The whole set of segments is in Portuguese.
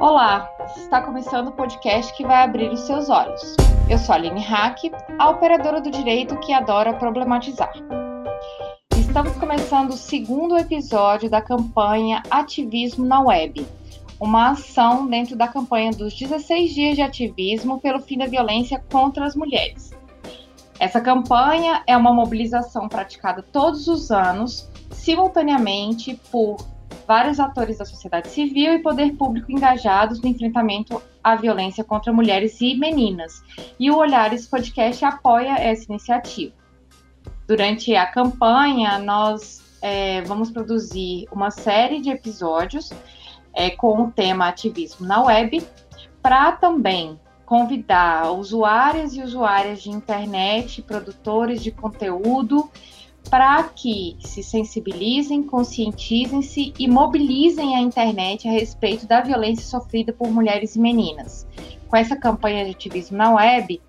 Olá, está começando o podcast que vai abrir os seus olhos. Eu sou a Aline Hack, a operadora do direito que adora problematizar. Estamos começando o segundo episódio da campanha Ativismo na Web, uma ação dentro da campanha dos 16 dias de ativismo pelo fim da violência contra as mulheres. Essa campanha é uma mobilização praticada todos os anos, simultaneamente por vários atores da sociedade civil e poder público engajados no enfrentamento à violência contra mulheres e meninas. E o Olhares Podcast apoia essa iniciativa. Durante a campanha, nós é, vamos produzir uma série de episódios é, com o tema ativismo na web, para também convidar usuários e usuárias de internet, produtores de conteúdo para que se sensibilizem, conscientizem-se e mobilizem a internet a respeito da violência sofrida por mulheres e meninas. Com essa campanha de ativismo na web,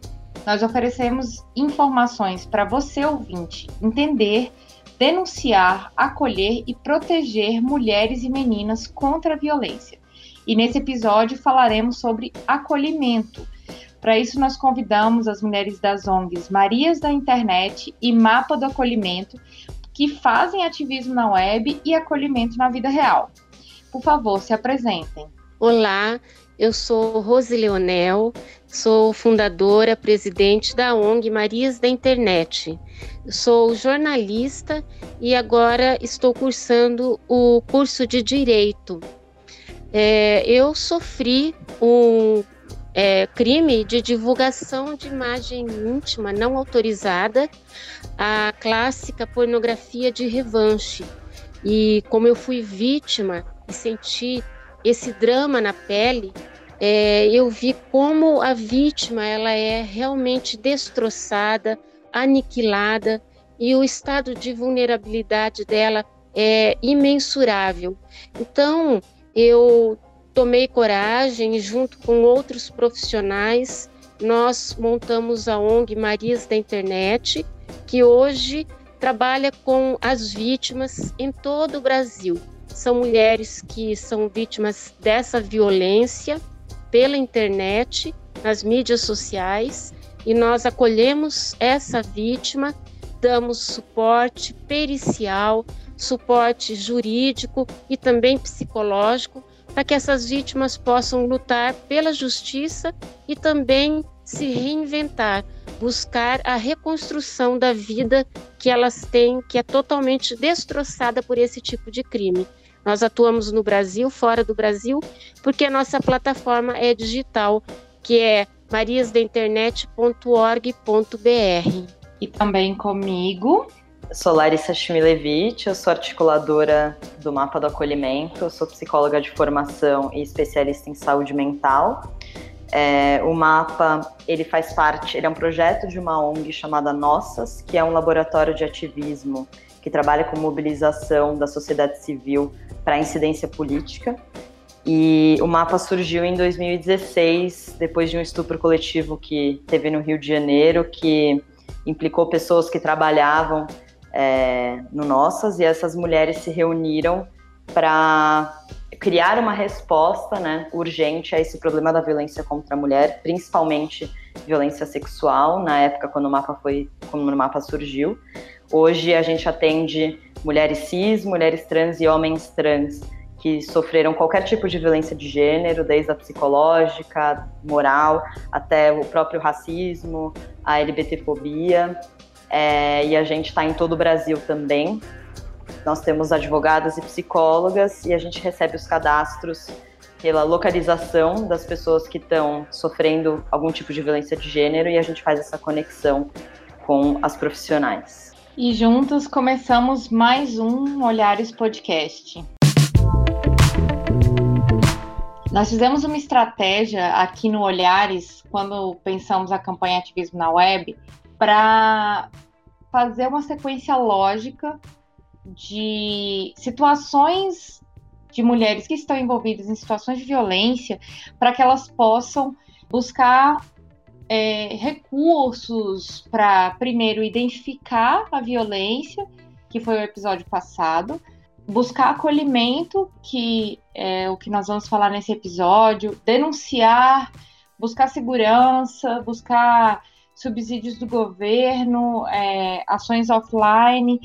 nós oferecemos informações para você, ouvinte, entender, denunciar, acolher e proteger mulheres e meninas contra a violência. E nesse episódio falaremos sobre acolhimento para isso, nós convidamos as mulheres das ONGs Marias da Internet e Mapa do Acolhimento, que fazem ativismo na web e acolhimento na vida real. Por favor, se apresentem. Olá, eu sou Rose Leonel, sou fundadora, presidente da ONG Marias da Internet. sou jornalista e agora estou cursando o curso de Direito. É, eu sofri um é, crime de divulgação de imagem íntima não autorizada, a clássica pornografia de revanche. E como eu fui vítima e senti esse drama na pele, é, eu vi como a vítima ela é realmente destroçada, aniquilada e o estado de vulnerabilidade dela é imensurável. Então eu tomei coragem junto com outros profissionais nós montamos a ONG Marias da Internet, que hoje trabalha com as vítimas em todo o Brasil. São mulheres que são vítimas dessa violência pela internet, nas mídias sociais, e nós acolhemos essa vítima, damos suporte pericial, suporte jurídico e também psicológico para que essas vítimas possam lutar pela justiça e também se reinventar, buscar a reconstrução da vida que elas têm, que é totalmente destroçada por esse tipo de crime. Nós atuamos no Brasil, fora do Brasil, porque a nossa plataforma é digital, que é mariasdainternet.org.br. E também comigo, sou Larissa Schmilevich, eu sou articuladora do Mapa do Acolhimento, sou psicóloga de formação e especialista em saúde mental. É, o Mapa, ele faz parte, ele é um projeto de uma ONG chamada Nossas, que é um laboratório de ativismo que trabalha com mobilização da sociedade civil para incidência política. E o mapa surgiu em 2016, depois de um estupro coletivo que teve no Rio de Janeiro, que implicou pessoas que trabalhavam é, no Nossas e essas mulheres se reuniram para criar uma resposta né, urgente a esse problema da violência contra a mulher, principalmente violência sexual, na época quando o mapa foi, quando o mapa surgiu. Hoje a gente atende mulheres cis, mulheres trans e homens trans que sofreram qualquer tipo de violência de gênero, desde a psicológica, moral, até o próprio racismo, a LGBTfobia é, e a gente está em todo o Brasil também. Nós temos advogadas e psicólogas e a gente recebe os cadastros pela localização das pessoas que estão sofrendo algum tipo de violência de gênero e a gente faz essa conexão com as profissionais. E juntos começamos mais um Olhares Podcast. Nós fizemos uma estratégia aqui no Olhares, quando pensamos a campanha Ativismo na Web, para fazer uma sequência lógica de situações de mulheres que estão envolvidas em situações de violência, para que elas possam buscar é, recursos para, primeiro, identificar a violência, que foi o episódio passado, buscar acolhimento, que é o que nós vamos falar nesse episódio, denunciar, buscar segurança, buscar subsídios do governo, é, ações offline.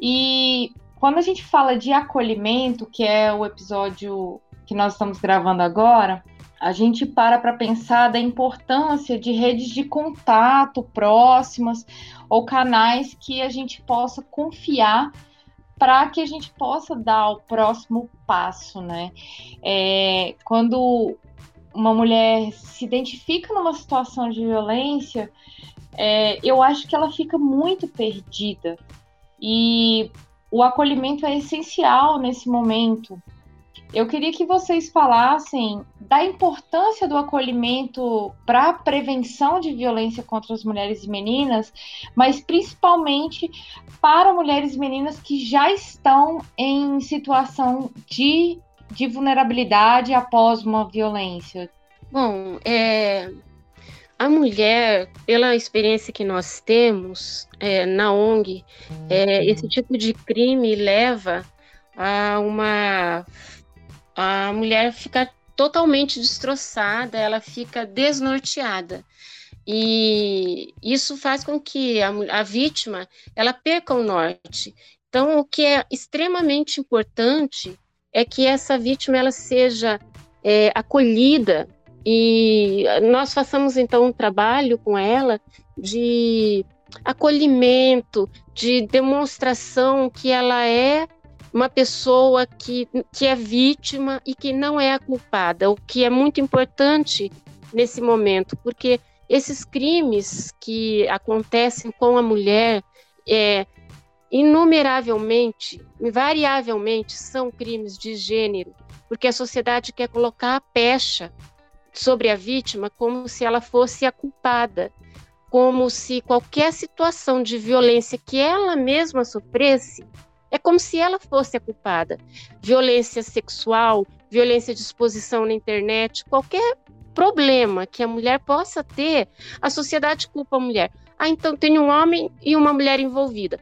E quando a gente fala de acolhimento, que é o episódio que nós estamos gravando agora, a gente para para pensar da importância de redes de contato próximas ou canais que a gente possa confiar para que a gente possa dar o próximo passo, né? É, quando uma mulher se identifica numa situação de violência, é, eu acho que ela fica muito perdida. E o acolhimento é essencial nesse momento. Eu queria que vocês falassem da importância do acolhimento para a prevenção de violência contra as mulheres e meninas, mas principalmente para mulheres e meninas que já estão em situação de, de vulnerabilidade após uma violência. Bom, é, a mulher, pela experiência que nós temos é, na ONG, é, esse tipo de crime leva a uma a mulher fica totalmente destroçada, ela fica desnorteada. E isso faz com que a, a vítima ela perca o norte. Então, o que é extremamente importante é que essa vítima ela seja é, acolhida e nós façamos então um trabalho com ela de acolhimento, de demonstração que ela é uma pessoa que, que é vítima e que não é a culpada, o que é muito importante nesse momento, porque esses crimes que acontecem com a mulher, é, inumeravelmente, invariavelmente, são crimes de gênero, porque a sociedade quer colocar a pecha sobre a vítima como se ela fosse a culpada, como se qualquer situação de violência que ela mesma sofresse é como se ela fosse a culpada. Violência sexual, violência de exposição na internet, qualquer problema que a mulher possa ter, a sociedade culpa a mulher. Ah, então tem um homem e uma mulher envolvida.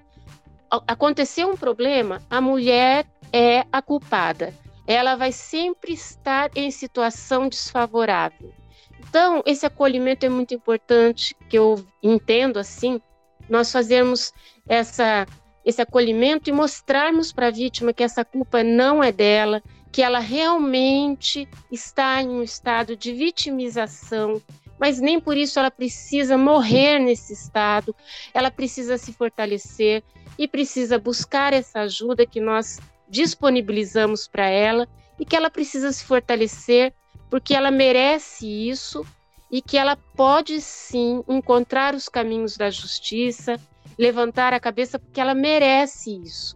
Aconteceu um problema, a mulher é a culpada. Ela vai sempre estar em situação desfavorável. Então, esse acolhimento é muito importante, que eu entendo assim, nós fazermos essa esse acolhimento e mostrarmos para a vítima que essa culpa não é dela, que ela realmente está em um estado de vitimização, mas nem por isso ela precisa morrer nesse estado, ela precisa se fortalecer e precisa buscar essa ajuda que nós disponibilizamos para ela e que ela precisa se fortalecer porque ela merece isso e que ela pode sim encontrar os caminhos da justiça, levantar a cabeça porque ela merece isso.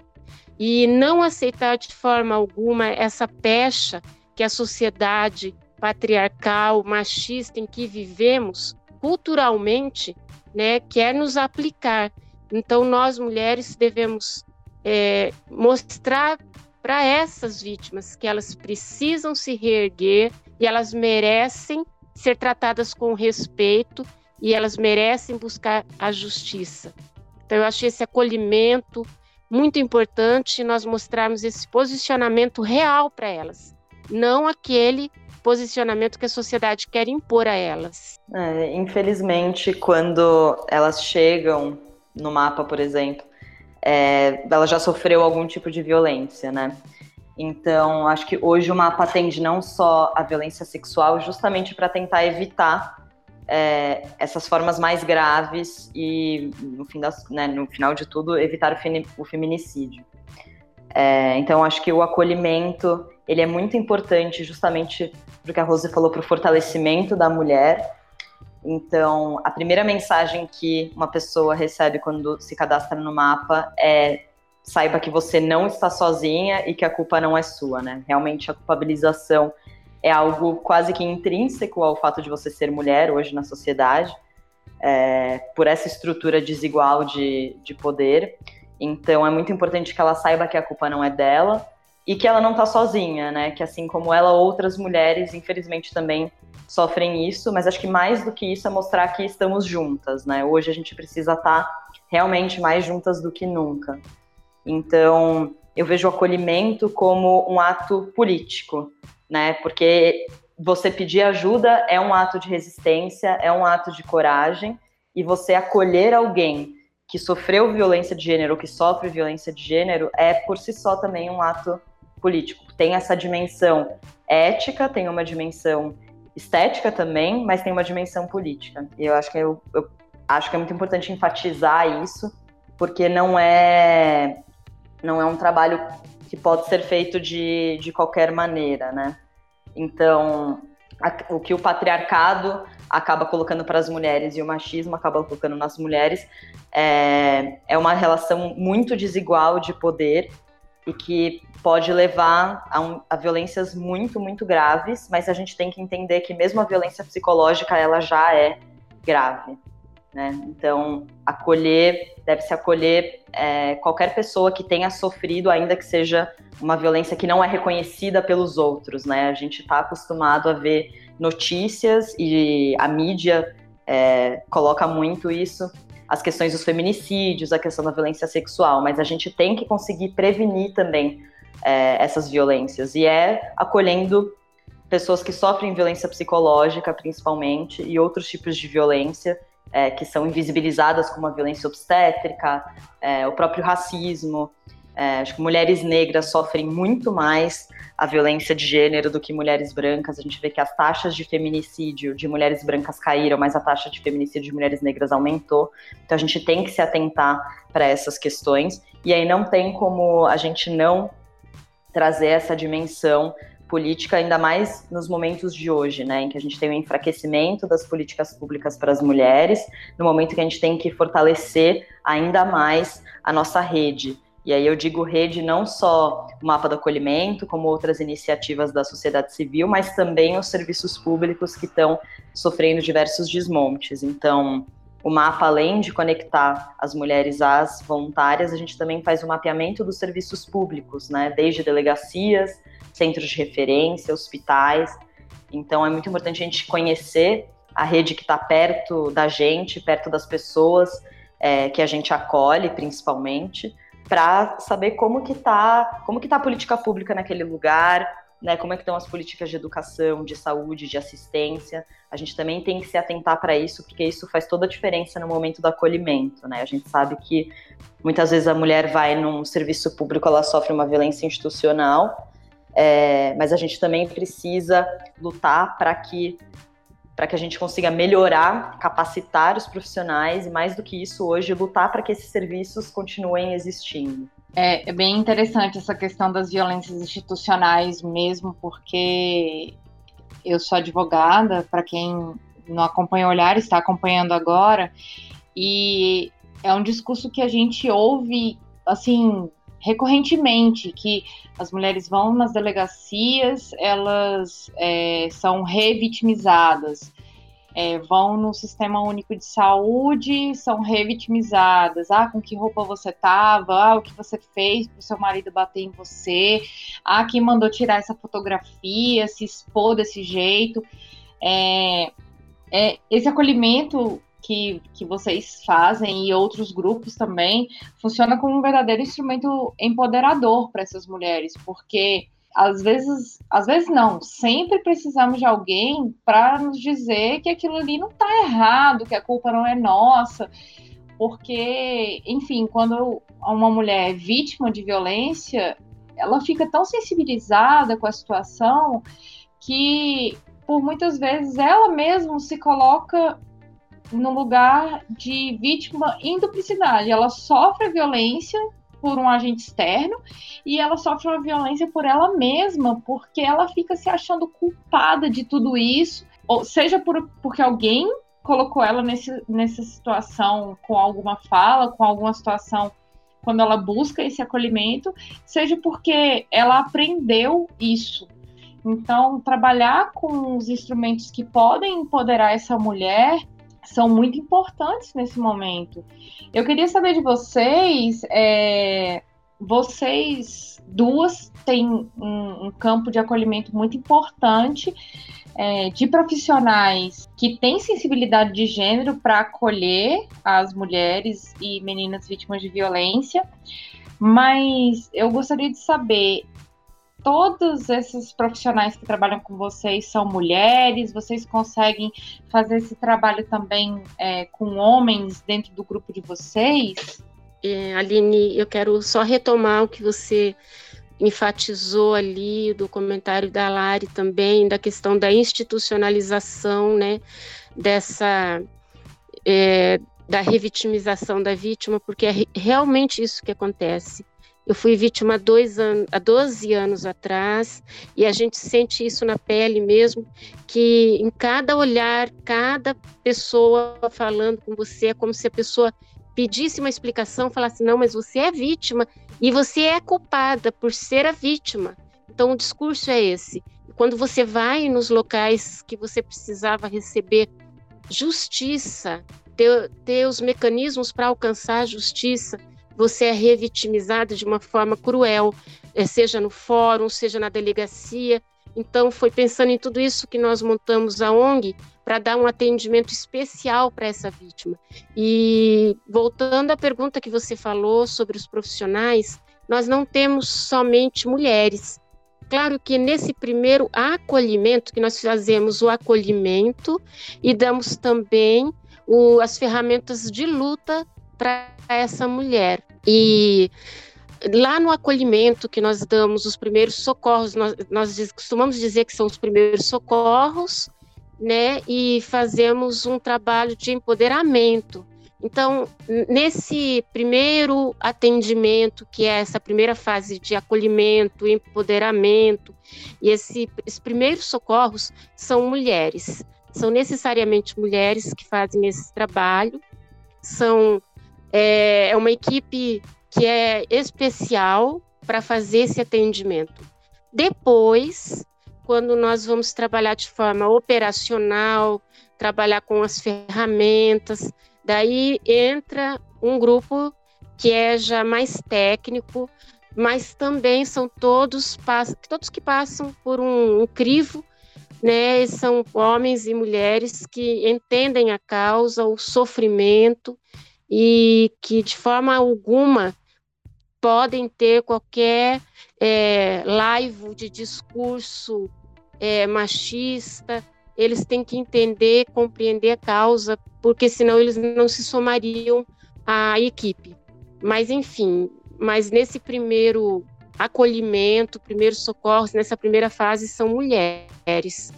E não aceitar de forma alguma essa pecha que a sociedade patriarcal, machista em que vivemos culturalmente, né, quer nos aplicar. Então, nós mulheres devemos é, mostrar para essas vítimas que elas precisam se reerguer e elas merecem ser tratadas com respeito e elas merecem buscar a justiça. Então, eu achei esse acolhimento muito importante, nós mostrarmos esse posicionamento real para elas, não aquele posicionamento que a sociedade quer impor a elas. É, infelizmente, quando elas chegam no mapa, por exemplo, é, ela já sofreu algum tipo de violência, né? Então, acho que hoje o mapa atende não só a violência sexual, justamente para tentar evitar é, essas formas mais graves e, no, fim das, né, no final de tudo, evitar o, o feminicídio. É, então, acho que o acolhimento ele é muito importante justamente porque a Rose falou para o fortalecimento da mulher. Então, a primeira mensagem que uma pessoa recebe quando se cadastra no mapa é saiba que você não está sozinha e que a culpa não é sua, né? Realmente a culpabilização é algo quase que intrínseco ao fato de você ser mulher hoje na sociedade, é, por essa estrutura desigual de, de poder. Então é muito importante que ela saiba que a culpa não é dela e que ela não está sozinha, né? Que assim como ela, outras mulheres, infelizmente, também sofrem isso, mas acho que mais do que isso é mostrar que estamos juntas, né? Hoje a gente precisa estar tá realmente mais juntas do que nunca. Então, eu vejo o acolhimento como um ato político, né? Porque você pedir ajuda é um ato de resistência, é um ato de coragem, e você acolher alguém que sofreu violência de gênero ou que sofre violência de gênero é por si só também um ato político. Tem essa dimensão ética, tem uma dimensão estética também, mas tem uma dimensão política. E eu acho que eu, eu acho que é muito importante enfatizar isso, porque não é não é um trabalho que pode ser feito de, de qualquer maneira, né? Então, a, o que o patriarcado acaba colocando para as mulheres e o machismo acaba colocando nas mulheres é, é uma relação muito desigual de poder e que pode levar a, um, a, violências muito, muito graves, mas a gente tem que entender que mesmo a violência psicológica, ela já é grave. Né? Então, acolher, deve-se acolher é, qualquer pessoa que tenha sofrido, ainda que seja uma violência que não é reconhecida pelos outros. Né? A gente está acostumado a ver notícias e a mídia é, coloca muito isso, as questões dos feminicídios, a questão da violência sexual, mas a gente tem que conseguir prevenir também é, essas violências, e é acolhendo pessoas que sofrem violência psicológica, principalmente, e outros tipos de violência, é, que são invisibilizadas como a violência obstétrica, é, o próprio racismo. É, acho que mulheres negras sofrem muito mais a violência de gênero do que mulheres brancas. A gente vê que as taxas de feminicídio de mulheres brancas caíram, mas a taxa de feminicídio de mulheres negras aumentou. Então a gente tem que se atentar para essas questões. E aí não tem como a gente não trazer essa dimensão política, ainda mais nos momentos de hoje, né, em que a gente tem o um enfraquecimento das políticas públicas para as mulheres, no momento que a gente tem que fortalecer ainda mais a nossa rede. E aí eu digo rede não só o mapa do acolhimento, como outras iniciativas da sociedade civil, mas também os serviços públicos que estão sofrendo diversos desmontes. Então, o mapa, além de conectar as mulheres às voluntárias, a gente também faz o um mapeamento dos serviços públicos, né? Desde delegacias, centros de referência, hospitais. Então é muito importante a gente conhecer a rede que está perto da gente, perto das pessoas é, que a gente acolhe, principalmente, para saber como que está, como que tá a política pública naquele lugar, né, como é que estão as políticas de educação, de saúde, de assistência. A gente também tem que se atentar para isso, porque isso faz toda a diferença no momento do acolhimento, né? A gente sabe que muitas vezes a mulher vai num serviço público, ela sofre uma violência institucional, é, mas a gente também precisa lutar para que para que a gente consiga melhorar, capacitar os profissionais e mais do que isso hoje lutar para que esses serviços continuem existindo. É, é, bem interessante essa questão das violências institucionais mesmo, porque eu sou advogada, para quem não acompanha o Olhar, está acompanhando agora, e é um discurso que a gente ouve, assim, recorrentemente que as mulheres vão nas delegacias, elas é, são revitimizadas, é, vão no sistema único de saúde, são revitimizadas. Ah, com que roupa você tava? Ah, o que você fez para o seu marido bater em você? Ah, quem mandou tirar essa fotografia, se expor desse jeito? É, é, esse acolhimento que, que vocês fazem e outros grupos também funciona como um verdadeiro instrumento empoderador para essas mulheres, porque às vezes, às vezes não, sempre precisamos de alguém para nos dizer que aquilo ali não está errado, que a culpa não é nossa, porque, enfim, quando uma mulher é vítima de violência, ela fica tão sensibilizada com a situação que, por muitas vezes, ela mesma se coloca no lugar de vítima em duplicidade. Ela sofre a violência por um agente externo e ela sofre uma violência por ela mesma, porque ela fica se achando culpada de tudo isso, ou seja por, porque alguém colocou ela nesse, nessa situação com alguma fala, com alguma situação quando ela busca esse acolhimento, seja porque ela aprendeu isso. Então, trabalhar com os instrumentos que podem empoderar essa mulher são muito importantes nesse momento. Eu queria saber de vocês, é, vocês duas têm um, um, campo de acolhimento muito importante é, de profissionais que têm sensibilidade de gênero para acolher as mulheres e meninas vítimas de violência, Mas eu gostaria de saber todos esses profissionais que trabalham com vocês são mulheres? Vocês conseguem fazer esse trabalho também é, com homens dentro do grupo de vocês? É, Aline, eu quero só retomar o que você enfatizou ali do comentário da Lari também, da questão da institucionalização, né, dessa é, da revitimização da vítima, porque é realmente isso que acontece. Eu fui vítima há, dois anos, há 12 anos atrás, e a gente sente isso na pele mesmo, que em cada olhar, cada pessoa falando com você, é como se a pessoa pedisse uma explicação, falasse, não, mas você é vítima, e você é culpada por ser a vítima. Então, o discurso é esse. Quando você vai nos locais que você precisava receber justiça, ter, ter os mecanismos para alcançar a justiça, você é revitimizado de uma forma cruel, é, seja no fórum, seja na delegacia. Então, foi pensando em tudo isso que nós montamos a ONG para dar um atendimento especial para essa vítima. E voltando à pergunta que você falou sobre os profissionais, nós não temos somente mulheres. Claro que nesse primeiro acolhimento, que nós fazemos o acolhimento e damos também o, as ferramentas de luta para essa mulher. E lá no acolhimento que nós damos os primeiros socorros, nós, nós costumamos dizer que são os primeiros socorros, né? E fazemos um trabalho de empoderamento. Então, nesse primeiro atendimento, que é essa primeira fase de acolhimento, empoderamento, e esse, esses primeiros socorros são mulheres. São necessariamente mulheres que fazem esse trabalho. São é, é uma equipe que é especial para fazer esse atendimento. Depois, quando nós vamos trabalhar de forma operacional, trabalhar com as ferramentas, daí entra um grupo que é já mais técnico, mas também são todos todos que passam por um, um crivo, né? São homens e mulheres que entendem a causa, o sofrimento e que de forma alguma podem ter qualquer é, laivo de discurso é, machista, eles têm que entender, compreender a causa, porque senão eles não se somariam à equipe. Mas, enfim, mas nesse primeiro acolhimento, primeiro socorros, nessa primeira fase são mulheres.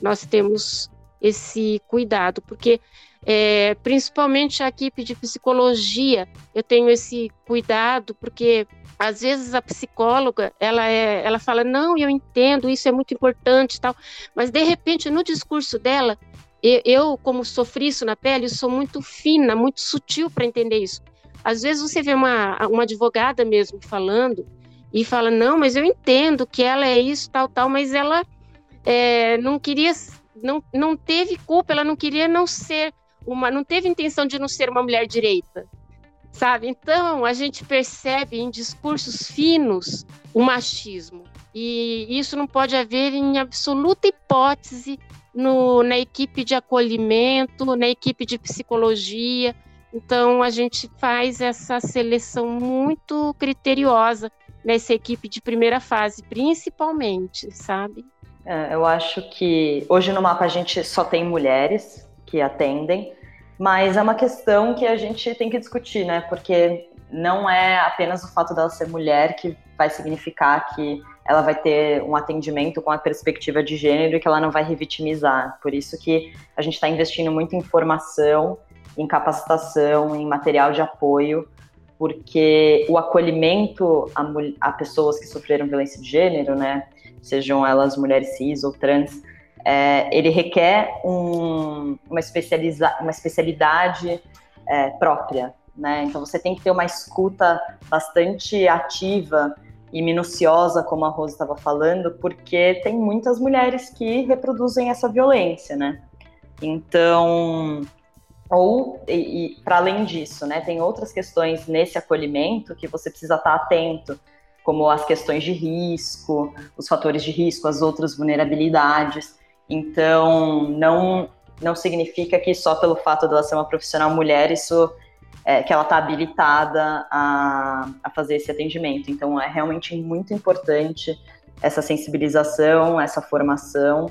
Nós temos esse cuidado, porque é, principalmente a equipe de psicologia, eu tenho esse cuidado, porque às vezes a psicóloga, ela, é, ela fala, não, eu entendo, isso é muito importante tal, mas de repente no discurso dela, eu, como sofri isso na pele, sou muito fina, muito sutil para entender isso. Às vezes você vê uma, uma advogada mesmo falando e fala, não, mas eu entendo que ela é isso, tal, tal, mas ela é, não queria, não, não teve culpa, ela não queria não ser uma, não teve intenção de não ser uma mulher direita, sabe? Então a gente percebe em discursos finos o machismo e isso não pode haver em absoluta hipótese no, na equipe de acolhimento, na equipe de psicologia. Então a gente faz essa seleção muito criteriosa nessa equipe de primeira fase, principalmente, sabe? É, eu acho que hoje no mapa a gente só tem mulheres, que atendem, mas é uma questão que a gente tem que discutir, né? Porque não é apenas o fato dela ser mulher que vai significar que ela vai ter um atendimento com a perspectiva de gênero e que ela não vai revitimizar. Por isso que a gente está investindo muito em formação, em capacitação, em material de apoio, porque o acolhimento a, a pessoas que sofreram violência de gênero, né, sejam elas mulheres cis ou trans, é, ele requer um, uma, especializa, uma especialidade é, própria, né? Então você tem que ter uma escuta bastante ativa e minuciosa, como a Rosa estava falando, porque tem muitas mulheres que reproduzem essa violência, né? Então, ou e, e para além disso, né, tem outras questões nesse acolhimento que você precisa estar atento, como as questões de risco, os fatores de risco, as outras vulnerabilidades. Então, não, não significa que só pelo fato dela ser uma profissional mulher, isso é, que ela está habilitada a, a fazer esse atendimento. Então, é realmente muito importante essa sensibilização, essa formação,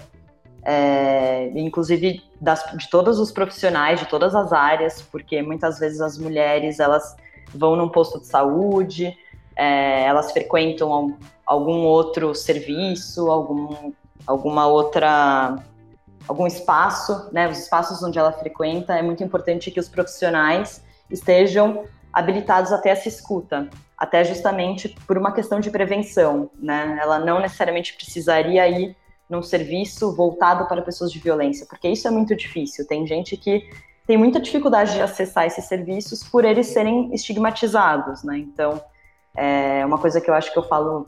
é, inclusive das, de todos os profissionais, de todas as áreas, porque muitas vezes as mulheres elas vão num posto de saúde, é, elas frequentam algum outro serviço, algum, alguma outra algum espaço, né, os espaços onde ela frequenta, é muito importante que os profissionais estejam habilitados até essa escuta, até justamente por uma questão de prevenção, né? Ela não necessariamente precisaria ir num serviço voltado para pessoas de violência, porque isso é muito difícil. Tem gente que tem muita dificuldade de acessar esses serviços por eles serem estigmatizados, né? Então, é uma coisa que eu acho que eu falo,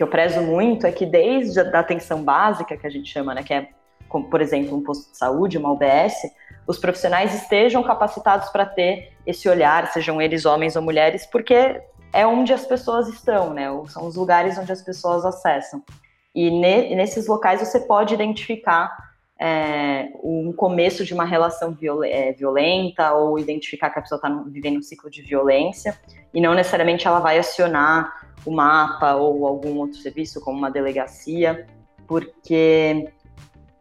que eu prezo muito, é que desde a atenção básica, que a gente chama, né, que é, como, por exemplo, um posto de saúde, uma UBS, os profissionais estejam capacitados para ter esse olhar, sejam eles homens ou mulheres, porque é onde as pessoas estão, né? São os lugares onde as pessoas acessam. E ne, nesses locais você pode identificar é, um começo de uma relação viol, é, violenta ou identificar que a pessoa está vivendo um ciclo de violência e não necessariamente ela vai acionar o mapa ou algum outro serviço, como uma delegacia, porque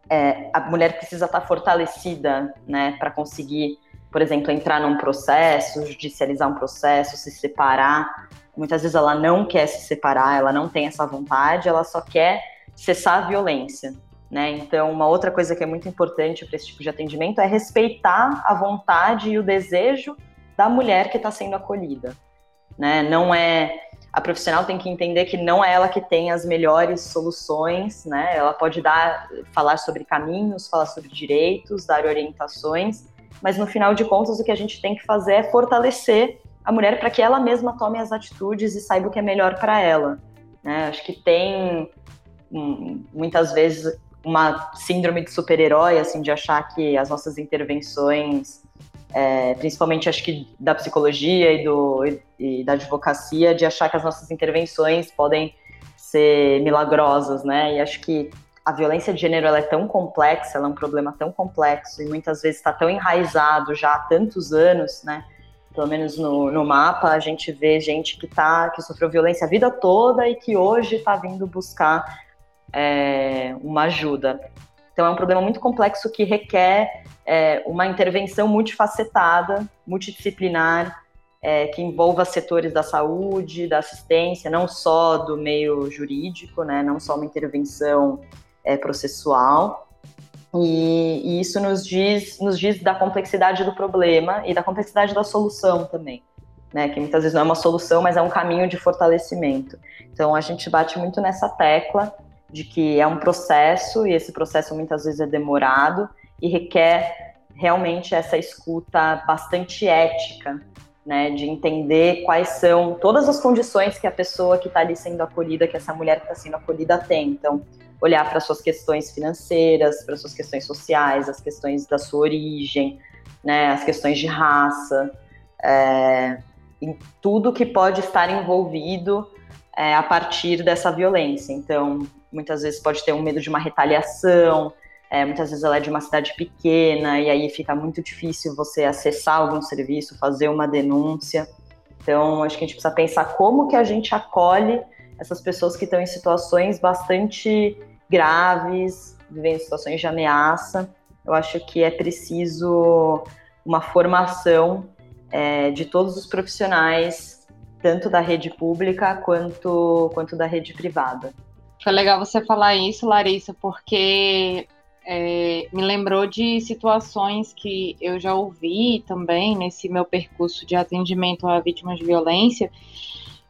é, a mulher precisa estar fortalecida né, para conseguir, por exemplo, entrar num processo, judicializar um processo, se separar Muitas vezes ela não quer se separar, ela não tem essa vontade, ela só quer cessar a violência. Né? Então, uma outra coisa que é muito importante para esse tipo de atendimento é respeitar a vontade e o desejo da mulher que está sendo acolhida. Né? Não é a profissional tem que entender que não é ela que tem as melhores soluções, né? Ela pode dar, falar sobre caminhos, falar sobre direitos, dar orientações, mas no final de contas o que a gente tem que fazer é fortalecer a mulher para que ela mesma tome as atitudes e saiba o que é melhor para ela. Né? Acho que tem hum, muitas vezes uma síndrome de super-herói, assim, de achar que as nossas intervenções, é, principalmente acho que da psicologia e, do, e da advocacia, de achar que as nossas intervenções podem ser milagrosas, né? E acho que a violência de gênero é tão complexa, ela é um problema tão complexo e muitas vezes está tão enraizado já há tantos anos, né? pelo menos no, no mapa, a gente vê gente que tá, que sofreu violência a vida toda e que hoje está vindo buscar é, uma ajuda. Então é um problema muito complexo que requer é, uma intervenção multifacetada, multidisciplinar, é, que envolva setores da saúde, da assistência, não só do meio jurídico, né, não só uma intervenção é, processual, e, e, isso nos diz, nos diz da complexidade do problema e da complexidade da solução também. Né, que muitas vezes não é uma solução, mas é um caminho de fortalecimento. Então a gente bate muito nessa tecla de que é um processo e esse processo muitas vezes é demorado e requer realmente essa escuta bastante ética, né, de entender quais são todas as condições que a pessoa que está ali sendo acolhida, que essa mulher que está sendo acolhida tem. Então, olhar para suas questões financeiras, para suas questões sociais, as questões da sua origem, né, as questões de raça, é, em tudo que pode estar envolvido é, a partir dessa violência. Então, muitas vezes pode ter um medo de uma retaliação, é, muitas vezes ela é de uma cidade pequena e aí fica muito difícil você acessar algum serviço, fazer uma denúncia. Então, acho que a gente precisa pensar como que a gente acolhe essas pessoas que estão em situações bastante graves, vivendo situações de ameaça. Eu acho que é preciso uma formação é, de todos os profissionais, tanto da rede pública quanto, quanto da rede privada. Foi legal você falar isso, Larissa, porque é, me lembrou de situações que eu já ouvi também nesse meu percurso de atendimento a vítimas de violência,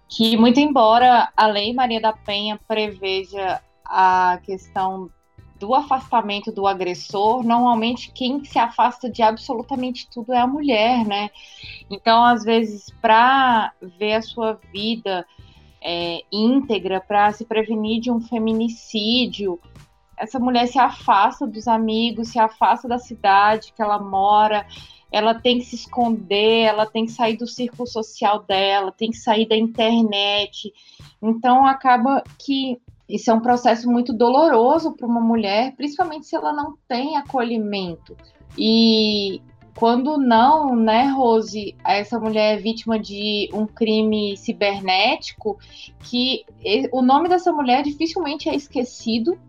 que muito embora a Lei Maria da Penha preveja a questão do afastamento do agressor, normalmente quem se afasta de absolutamente tudo é a mulher, né? Então, às vezes, para ver a sua vida é, íntegra, para se prevenir de um feminicídio, essa mulher se afasta dos amigos, se afasta da cidade que ela mora, ela tem que se esconder, ela tem que sair do círculo social dela, tem que sair da internet. Então, acaba que isso é um processo muito doloroso para uma mulher, principalmente se ela não tem acolhimento. E Quando não, né, Rose, essa mulher é vítima de um crime cibernético, que o nome dessa mulher dificilmente é esquecido.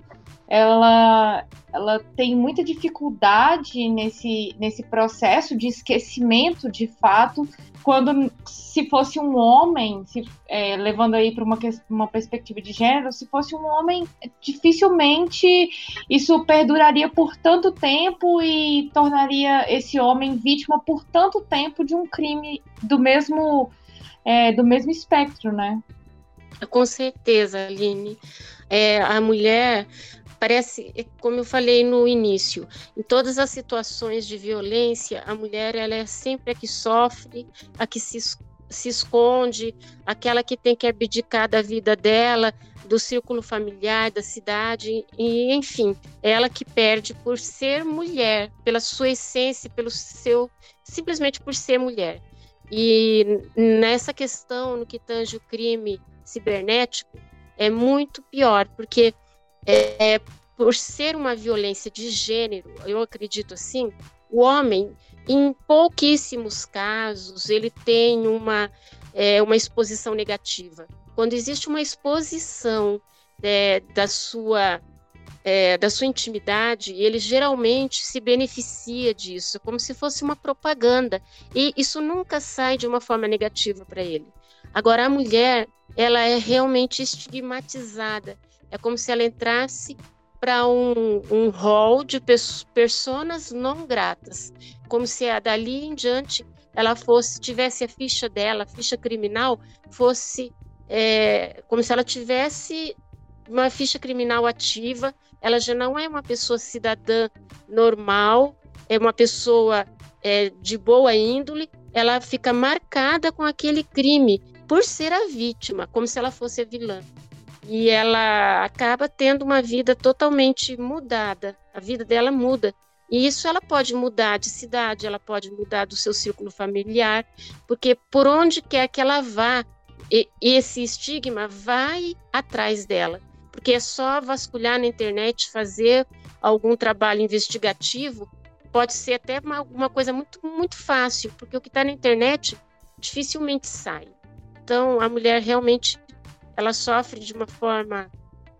Ela, ela tem muita dificuldade nesse, nesse processo de esquecimento de fato quando se fosse um homem, se, é, levando aí para uma, uma perspectiva de gênero, se fosse um homem, dificilmente isso perduraria por tanto tempo e tornaria esse homem vítima por tanto tempo de um crime do mesmo é, do mesmo espectro, né? Com certeza, Aline. É, a mulher parece, é, como eu falei no início, em todas as situações de violência, a mulher ela é sempre a que sofre, a que se, se esconde, aquela que tem que abdicar da vida dela, do círculo familiar, da cidade, e enfim, ela que perde por ser mulher, pela sua essência, pelo seu simplesmente por ser mulher. E nessa questão, no que tange o crime cibernético, é muito pior, porque é, por ser uma violência de gênero, eu acredito assim, o homem, em pouquíssimos casos, ele tem uma, é, uma exposição negativa. Quando existe uma exposição é, da sua é, da sua intimidade, ele geralmente se beneficia disso, como se fosse uma propaganda. E isso nunca sai de uma forma negativa para ele. Agora, a mulher, ela é realmente estigmatizada. É como se ela entrasse para um, um hall de pessoas não gratas, como se a, dali em diante ela fosse tivesse a ficha dela, a ficha criminal fosse é, como se ela tivesse uma ficha criminal ativa. Ela já não é uma pessoa cidadã normal, é uma pessoa é, de boa índole. Ela fica marcada com aquele crime por ser a vítima, como se ela fosse a vilã e ela acaba tendo uma vida totalmente mudada. A vida dela muda. E isso ela pode mudar de cidade, ela pode mudar do seu círculo familiar, porque por onde quer que ela vá, esse estigma vai atrás dela. Porque é só vasculhar na internet, fazer algum trabalho investigativo, pode ser até uma, uma coisa muito, muito fácil, porque o que está na internet dificilmente sai. Então, a mulher realmente ela sofre de uma forma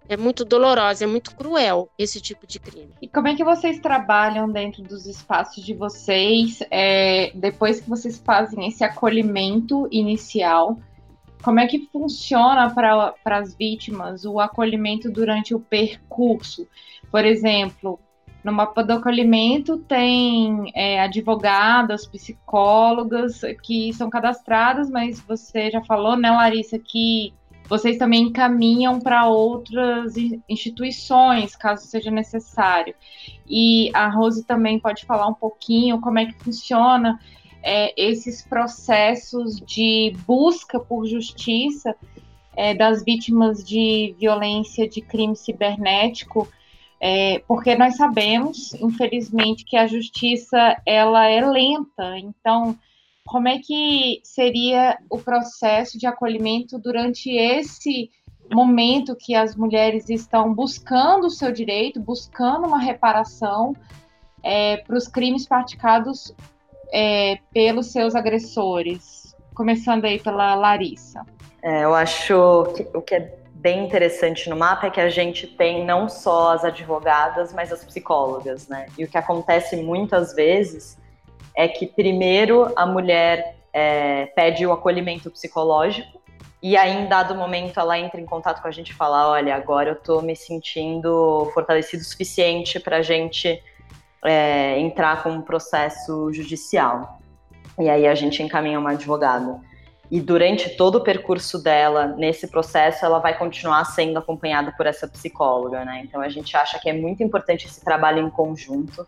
é muito dolorosa, é muito cruel esse tipo de crime. E como é que vocês trabalham dentro dos espaços de vocês, é, depois que vocês fazem esse acolhimento inicial? Como é que funciona para as vítimas o acolhimento durante o percurso? Por exemplo, no mapa do acolhimento tem é, advogadas, psicólogas que são cadastradas, mas você já falou, né, Larissa, que vocês também encaminham para outras instituições, caso seja necessário. E a Rose também pode falar um pouquinho como é que funciona é, esses processos de busca por justiça é, das vítimas de violência de crime cibernético, é, porque nós sabemos, infelizmente, que a justiça ela é lenta. Então, como é que seria o processo de acolhimento durante esse momento que as mulheres estão buscando o seu direito, buscando uma reparação é, para os crimes praticados é, pelos seus agressores? Começando aí pela Larissa. É, eu acho que o que é bem interessante no mapa é que a gente tem não só as advogadas, mas as psicólogas, né? E o que acontece muitas vezes é que primeiro a mulher é, pede o acolhimento psicológico e aí em dado momento ela entra em contato com a gente e fala, olha, agora eu tô me sentindo fortalecido o suficiente para a gente é, entrar com um processo judicial. E aí a gente encaminha uma advogada. E durante todo o percurso dela, nesse processo, ela vai continuar sendo acompanhada por essa psicóloga, né? Então a gente acha que é muito importante esse trabalho em conjunto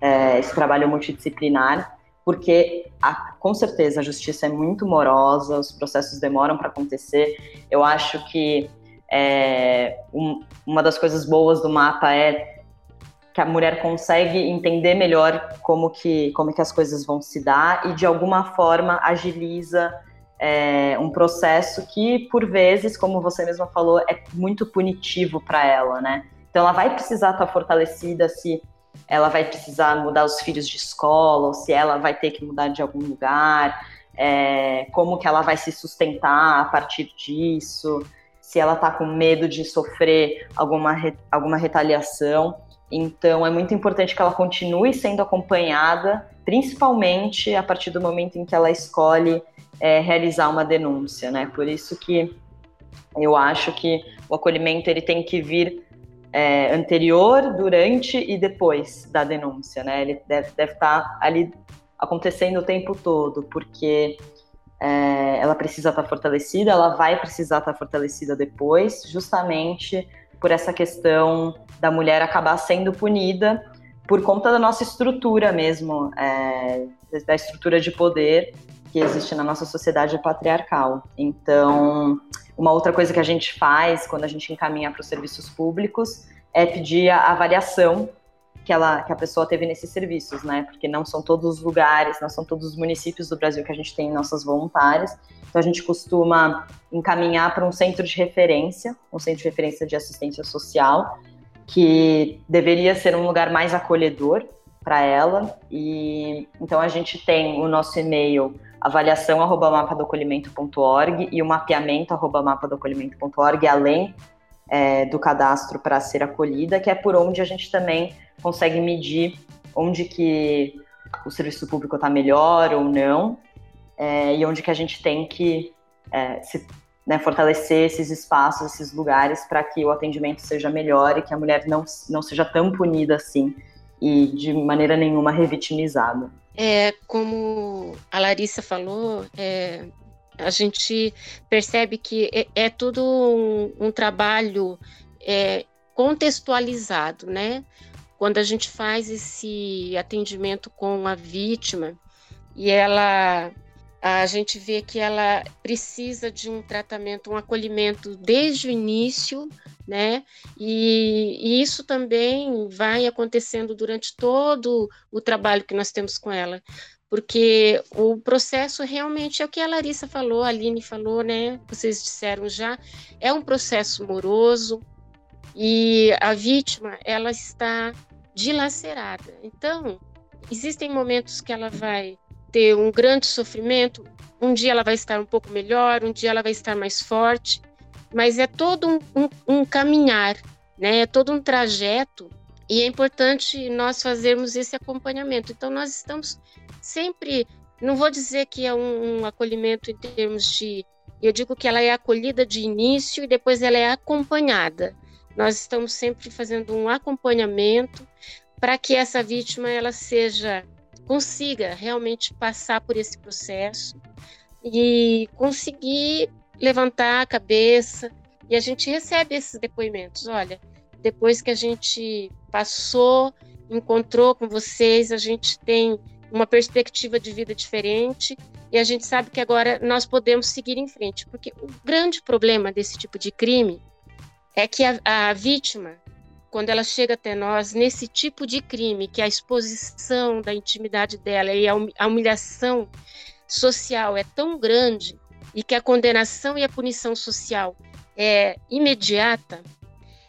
é, esse trabalho multidisciplinar, porque a, com certeza a justiça é muito morosa, os processos demoram para acontecer. Eu acho que é, um, uma das coisas boas do mapa é que a mulher consegue entender melhor como que, como que as coisas vão se dar e de alguma forma agiliza é, um processo que por vezes, como você mesma falou, é muito punitivo para ela, né? Então ela vai precisar estar tá fortalecida se ela vai precisar mudar os filhos de escola, ou se ela vai ter que mudar de algum lugar, é, como que ela vai se sustentar a partir disso, se ela está com medo de sofrer alguma, alguma retaliação. Então, é muito importante que ela continue sendo acompanhada, principalmente a partir do momento em que ela escolhe é, realizar uma denúncia, né? Por isso que eu acho que o acolhimento ele tem que vir é, anterior, durante e depois da denúncia, né? Ele deve, deve estar tá ali acontecendo o tempo todo, porque é, ela precisa estar tá fortalecida, ela vai precisar estar tá fortalecida depois, justamente por essa questão da mulher acabar sendo punida por conta da nossa estrutura mesmo, é, da estrutura de poder que existe na nossa sociedade patriarcal. Então, uma outra coisa que a gente faz quando a gente encaminha para os serviços públicos é pedir a avaliação que, ela, que a pessoa teve nesses serviços, né? Porque não são todos os lugares, não são todos os municípios do Brasil que a gente tem nossas voluntárias. Então a gente costuma encaminhar para um centro de referência, um centro de referência de assistência social, que deveria ser um lugar mais acolhedor para ela. E então a gente tem o nosso e-mail avaliação@mapadoacolhimento.org e o mapeamento@mapadoacolhimento.org, além é, do cadastro para ser acolhida, que é por onde a gente também consegue medir onde que o serviço público está melhor ou não, é, e onde que a gente tem que é, se, né, fortalecer esses espaços, esses lugares, para que o atendimento seja melhor e que a mulher não, não seja tão punida assim e de maneira nenhuma revitimizada. É, como a Larissa falou, é, a gente percebe que é, é tudo um, um trabalho é, contextualizado, né? Quando a gente faz esse atendimento com a vítima e ela a gente vê que ela precisa de um tratamento, um acolhimento desde o início, né? E, e, isso também vai acontecendo durante todo o trabalho que nós temos com ela, porque o processo realmente é o que a Larissa falou, a Aline falou, né? Vocês disseram já, é um processo moroso e a vítima ela está dilacerada. Então, existem momentos que ela vai ter um grande sofrimento, um dia ela vai estar um pouco melhor, um dia ela vai estar mais forte, mas é todo um, um, um caminhar, né? É todo um trajeto e é importante nós fazermos esse acompanhamento. Então, nós estamos sempre, não vou dizer que é um, um acolhimento em termos de. Eu digo que ela é acolhida de início e depois ela é acompanhada. Nós estamos sempre fazendo um acompanhamento para que essa vítima ela seja consiga realmente passar por esse processo e conseguir levantar a cabeça. E a gente recebe esses depoimentos. Olha, depois que a gente passou, encontrou com vocês, a gente tem uma perspectiva de vida diferente e a gente sabe que agora nós podemos seguir em frente, porque o grande problema desse tipo de crime é que a, a vítima, quando ela chega até nós nesse tipo de crime, que a exposição da intimidade dela e a humilhação social é tão grande e que a condenação e a punição social é imediata,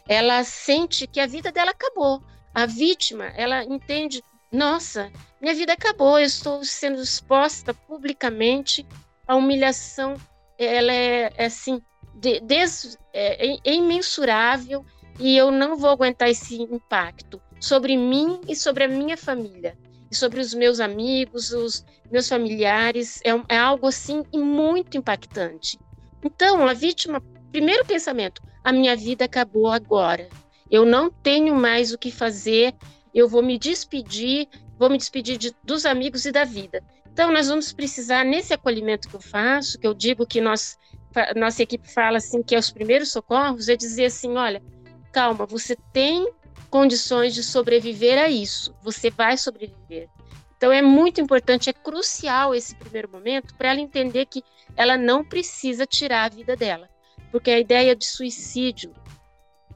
ela sente que a vida dela acabou. A vítima, ela entende, nossa, minha vida acabou, eu estou sendo exposta publicamente à humilhação, ela é, é assim, de, des, é, é imensurável e eu não vou aguentar esse impacto sobre mim e sobre a minha família e sobre os meus amigos, os meus familiares, é, é algo assim muito impactante. Então, a vítima, primeiro pensamento, a minha vida acabou agora. Eu não tenho mais o que fazer, eu vou me despedir, vou me despedir de, dos amigos e da vida. Então, nós vamos precisar, nesse acolhimento que eu faço, que eu digo que nós, nossa equipe fala assim, que é os primeiros socorros, é dizer assim: olha, calma, você tem condições de sobreviver a isso, você vai sobreviver. Então, é muito importante, é crucial esse primeiro momento para ela entender que ela não precisa tirar a vida dela porque a ideia de suicídio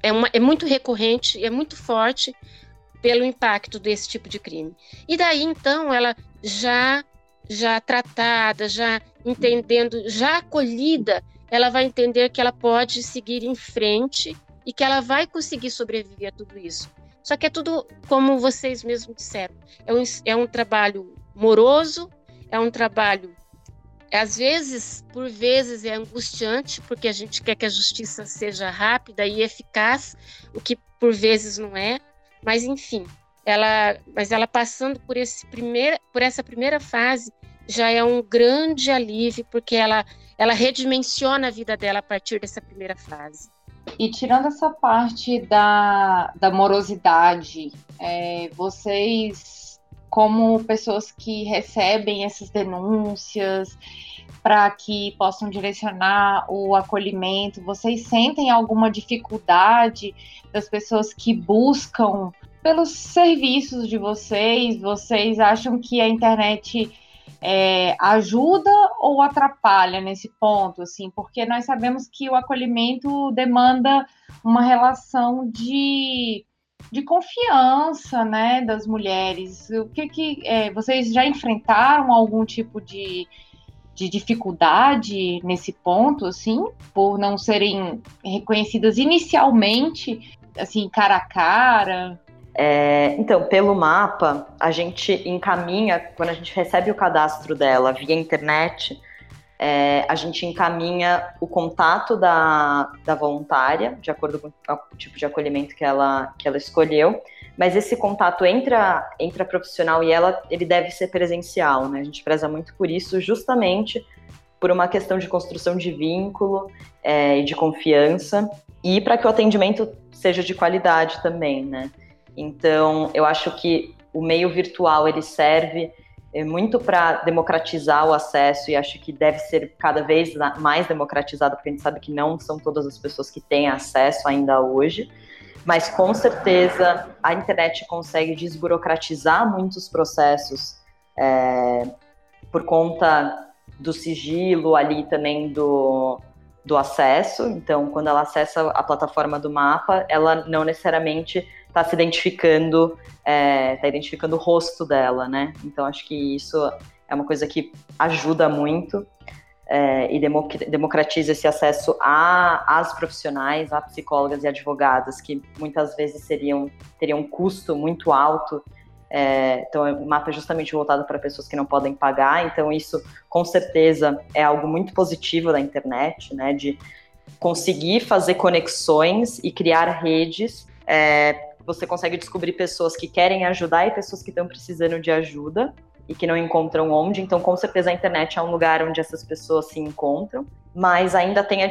é, uma, é muito recorrente, é muito forte pelo impacto desse tipo de crime. E daí, então, ela já já tratada, já entendendo, já acolhida, ela vai entender que ela pode seguir em frente e que ela vai conseguir sobreviver a tudo isso. Só que é tudo, como vocês mesmos disseram, é um, é um trabalho moroso, é um trabalho, às vezes, por vezes, é angustiante, porque a gente quer que a justiça seja rápida e eficaz, o que por vezes não é, mas enfim, ela, mas ela passando por, esse primeir, por essa primeira fase já é um grande alívio, porque ela, ela redimensiona a vida dela a partir dessa primeira fase. E tirando essa parte da, da morosidade, é, vocês, como pessoas que recebem essas denúncias para que possam direcionar o acolhimento, vocês sentem alguma dificuldade das pessoas que buscam pelos serviços de vocês? Vocês acham que a internet é, ajuda ou atrapalha nesse ponto, assim, porque nós sabemos que o acolhimento demanda uma relação de, de confiança, né, das mulheres. O que que é, vocês já enfrentaram algum tipo de, de dificuldade nesse ponto, assim, por não serem reconhecidas inicialmente, assim, cara a cara? É, então, pelo mapa, a gente encaminha, quando a gente recebe o cadastro dela via internet, é, a gente encaminha o contato da, da voluntária, de acordo com o tipo de acolhimento que ela, que ela escolheu, mas esse contato entre a, profissional e ela, ele deve ser presencial, né? A gente preza muito por isso, justamente por uma questão de construção de vínculo é, e de confiança, e para que o atendimento seja de qualidade também, né? Então, eu acho que o meio virtual ele serve é, muito para democratizar o acesso e acho que deve ser cada vez mais democratizado, porque a gente sabe que não são todas as pessoas que têm acesso ainda hoje. Mas com certeza a internet consegue desburocratizar muitos processos é, por conta do sigilo ali também do, do acesso. Então, quando ela acessa a plataforma do mapa, ela não necessariamente está se identificando, está é, tá identificando o rosto dela, né? Então acho que isso é uma coisa que ajuda muito é, e democratiza esse acesso a, às profissionais, a psicólogas e advogadas que muitas vezes seriam teriam um custo muito alto. É, então o mapa é justamente voltado para pessoas que não podem pagar. Então isso com certeza é algo muito positivo da internet, né? De conseguir fazer conexões e criar redes é, você consegue descobrir pessoas que querem ajudar e pessoas que estão precisando de ajuda e que não encontram onde. Então, com certeza, a internet é um lugar onde essas pessoas se encontram, mas ainda tem, a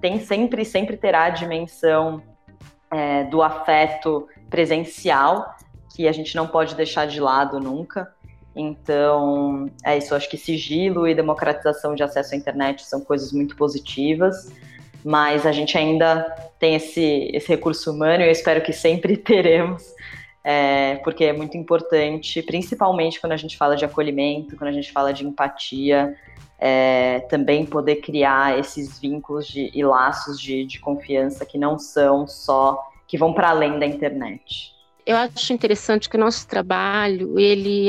tem sempre, sempre terá a dimensão é, do afeto presencial, que a gente não pode deixar de lado nunca. Então, é isso. Acho que sigilo e democratização de acesso à internet são coisas muito positivas mas a gente ainda tem esse, esse recurso humano e eu espero que sempre teremos, é, porque é muito importante, principalmente quando a gente fala de acolhimento, quando a gente fala de empatia, é, também poder criar esses vínculos de, e laços de, de confiança que não são só, que vão para além da internet. Eu acho interessante que o nosso trabalho, ele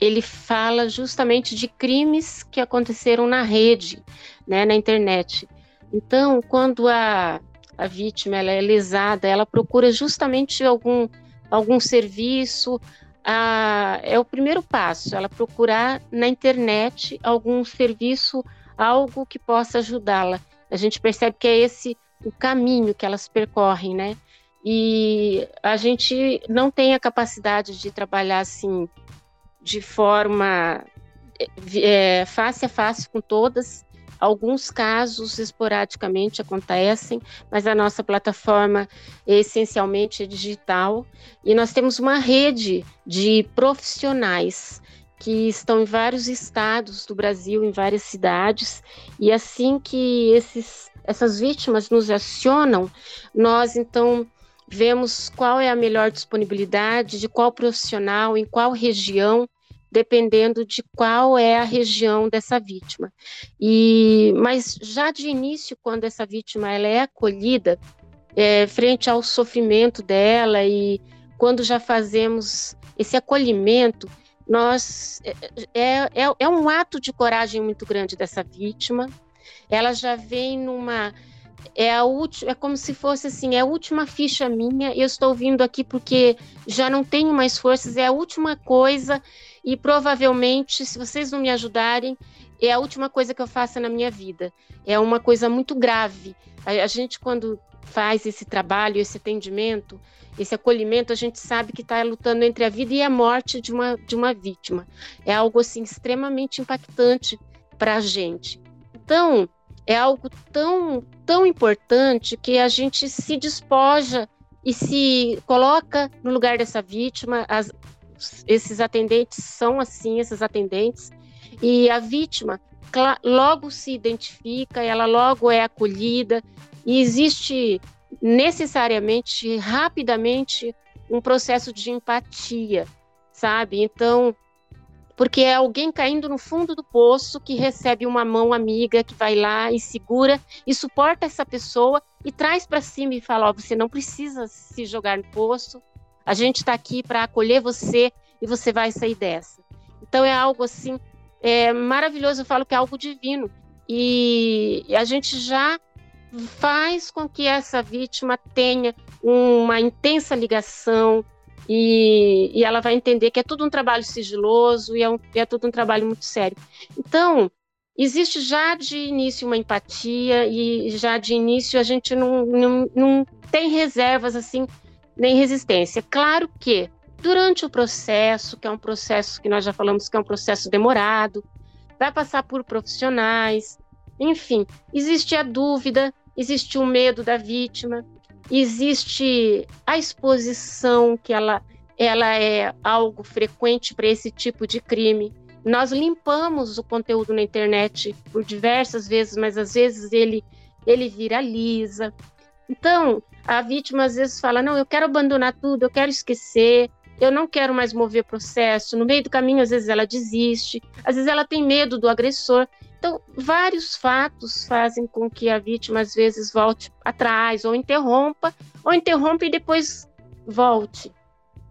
ele fala justamente de crimes que aconteceram na rede, né, na internet. Então, quando a, a vítima ela é lesada, ela procura justamente algum, algum serviço, a, é o primeiro passo, ela procurar na internet algum serviço, algo que possa ajudá-la. A gente percebe que é esse o caminho que elas percorrem, né? E a gente não tem a capacidade de trabalhar assim de forma é, face a face com todas, Alguns casos esporadicamente acontecem, mas a nossa plataforma é essencialmente digital. E nós temos uma rede de profissionais que estão em vários estados do Brasil, em várias cidades, e assim que esses, essas vítimas nos acionam, nós então vemos qual é a melhor disponibilidade, de qual profissional, em qual região, dependendo de qual é a região dessa vítima. E, mas já de início, quando essa vítima ela é acolhida, é, frente ao sofrimento dela e quando já fazemos esse acolhimento, nós é, é, é, é um ato de coragem muito grande dessa vítima. Ela já vem numa é a última, é como se fosse assim, é a última ficha minha, eu estou vindo aqui porque já não tenho mais forças, é a última coisa e provavelmente, se vocês não me ajudarem, é a última coisa que eu faço na minha vida. É uma coisa muito grave. A, a gente, quando faz esse trabalho, esse atendimento, esse acolhimento, a gente sabe que está lutando entre a vida e a morte de uma, de uma vítima. É algo assim extremamente impactante para a gente. Então, é algo tão, tão importante que a gente se despoja e se coloca no lugar dessa vítima. As, esses atendentes são assim, esses atendentes, e a vítima logo se identifica, ela logo é acolhida, e existe necessariamente, rapidamente, um processo de empatia, sabe? Então, porque é alguém caindo no fundo do poço que recebe uma mão amiga que vai lá e segura e suporta essa pessoa e traz para cima e fala: oh, você não precisa se jogar no poço, a gente está aqui para acolher você e você vai sair dessa. Então é algo assim é, maravilhoso, eu falo que é algo divino e a gente já faz com que essa vítima tenha uma intensa ligação e, e, ela vai entender que é tudo um trabalho sigiloso e é, um, é tudo um trabalho muito sério. Então, existe já de início uma empatia e já de início a gente não, não, não tem reservas assim, nem resistência. Claro que durante o processo, que é um processo que nós já falamos que é um processo demorado, vai passar por profissionais, enfim, existe a dúvida, existe o medo da vítima, existe a exposição que ela, ela é algo frequente para esse tipo de crime. Nós limpamos o conteúdo na internet por diversas vezes, mas às vezes ele ele viraliza. Então, a vítima às vezes fala: "Não, eu quero abandonar tudo, eu quero esquecer, eu não quero mais mover processo". No meio do caminho às vezes ela desiste, às vezes ela tem medo do agressor. Então, vários fatos fazem com que a vítima às vezes volte atrás, ou interrompa, ou interrompa e depois volte.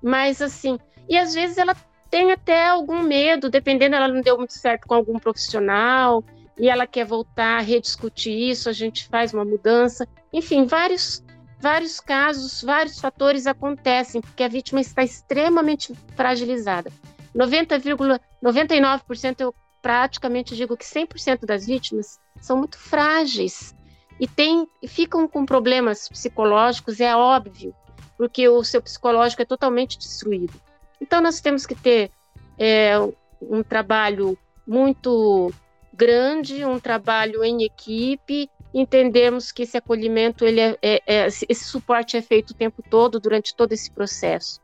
Mas assim, e às vezes ela tem até algum medo, dependendo, ela não deu muito certo com algum profissional e ela quer voltar a rediscutir isso, a gente faz uma mudança. Enfim, vários vários casos, vários fatores acontecem, porque a vítima está extremamente fragilizada. 90,99% eu praticamente digo que 100% das vítimas são muito frágeis e tem, ficam com problemas psicológicos, é óbvio, porque o seu psicológico é totalmente destruído. Então, nós temos que ter é, um trabalho muito grande, um trabalho em equipe, entendemos que esse acolhimento, ele é, é, é, esse suporte é feito o tempo todo, durante todo esse processo.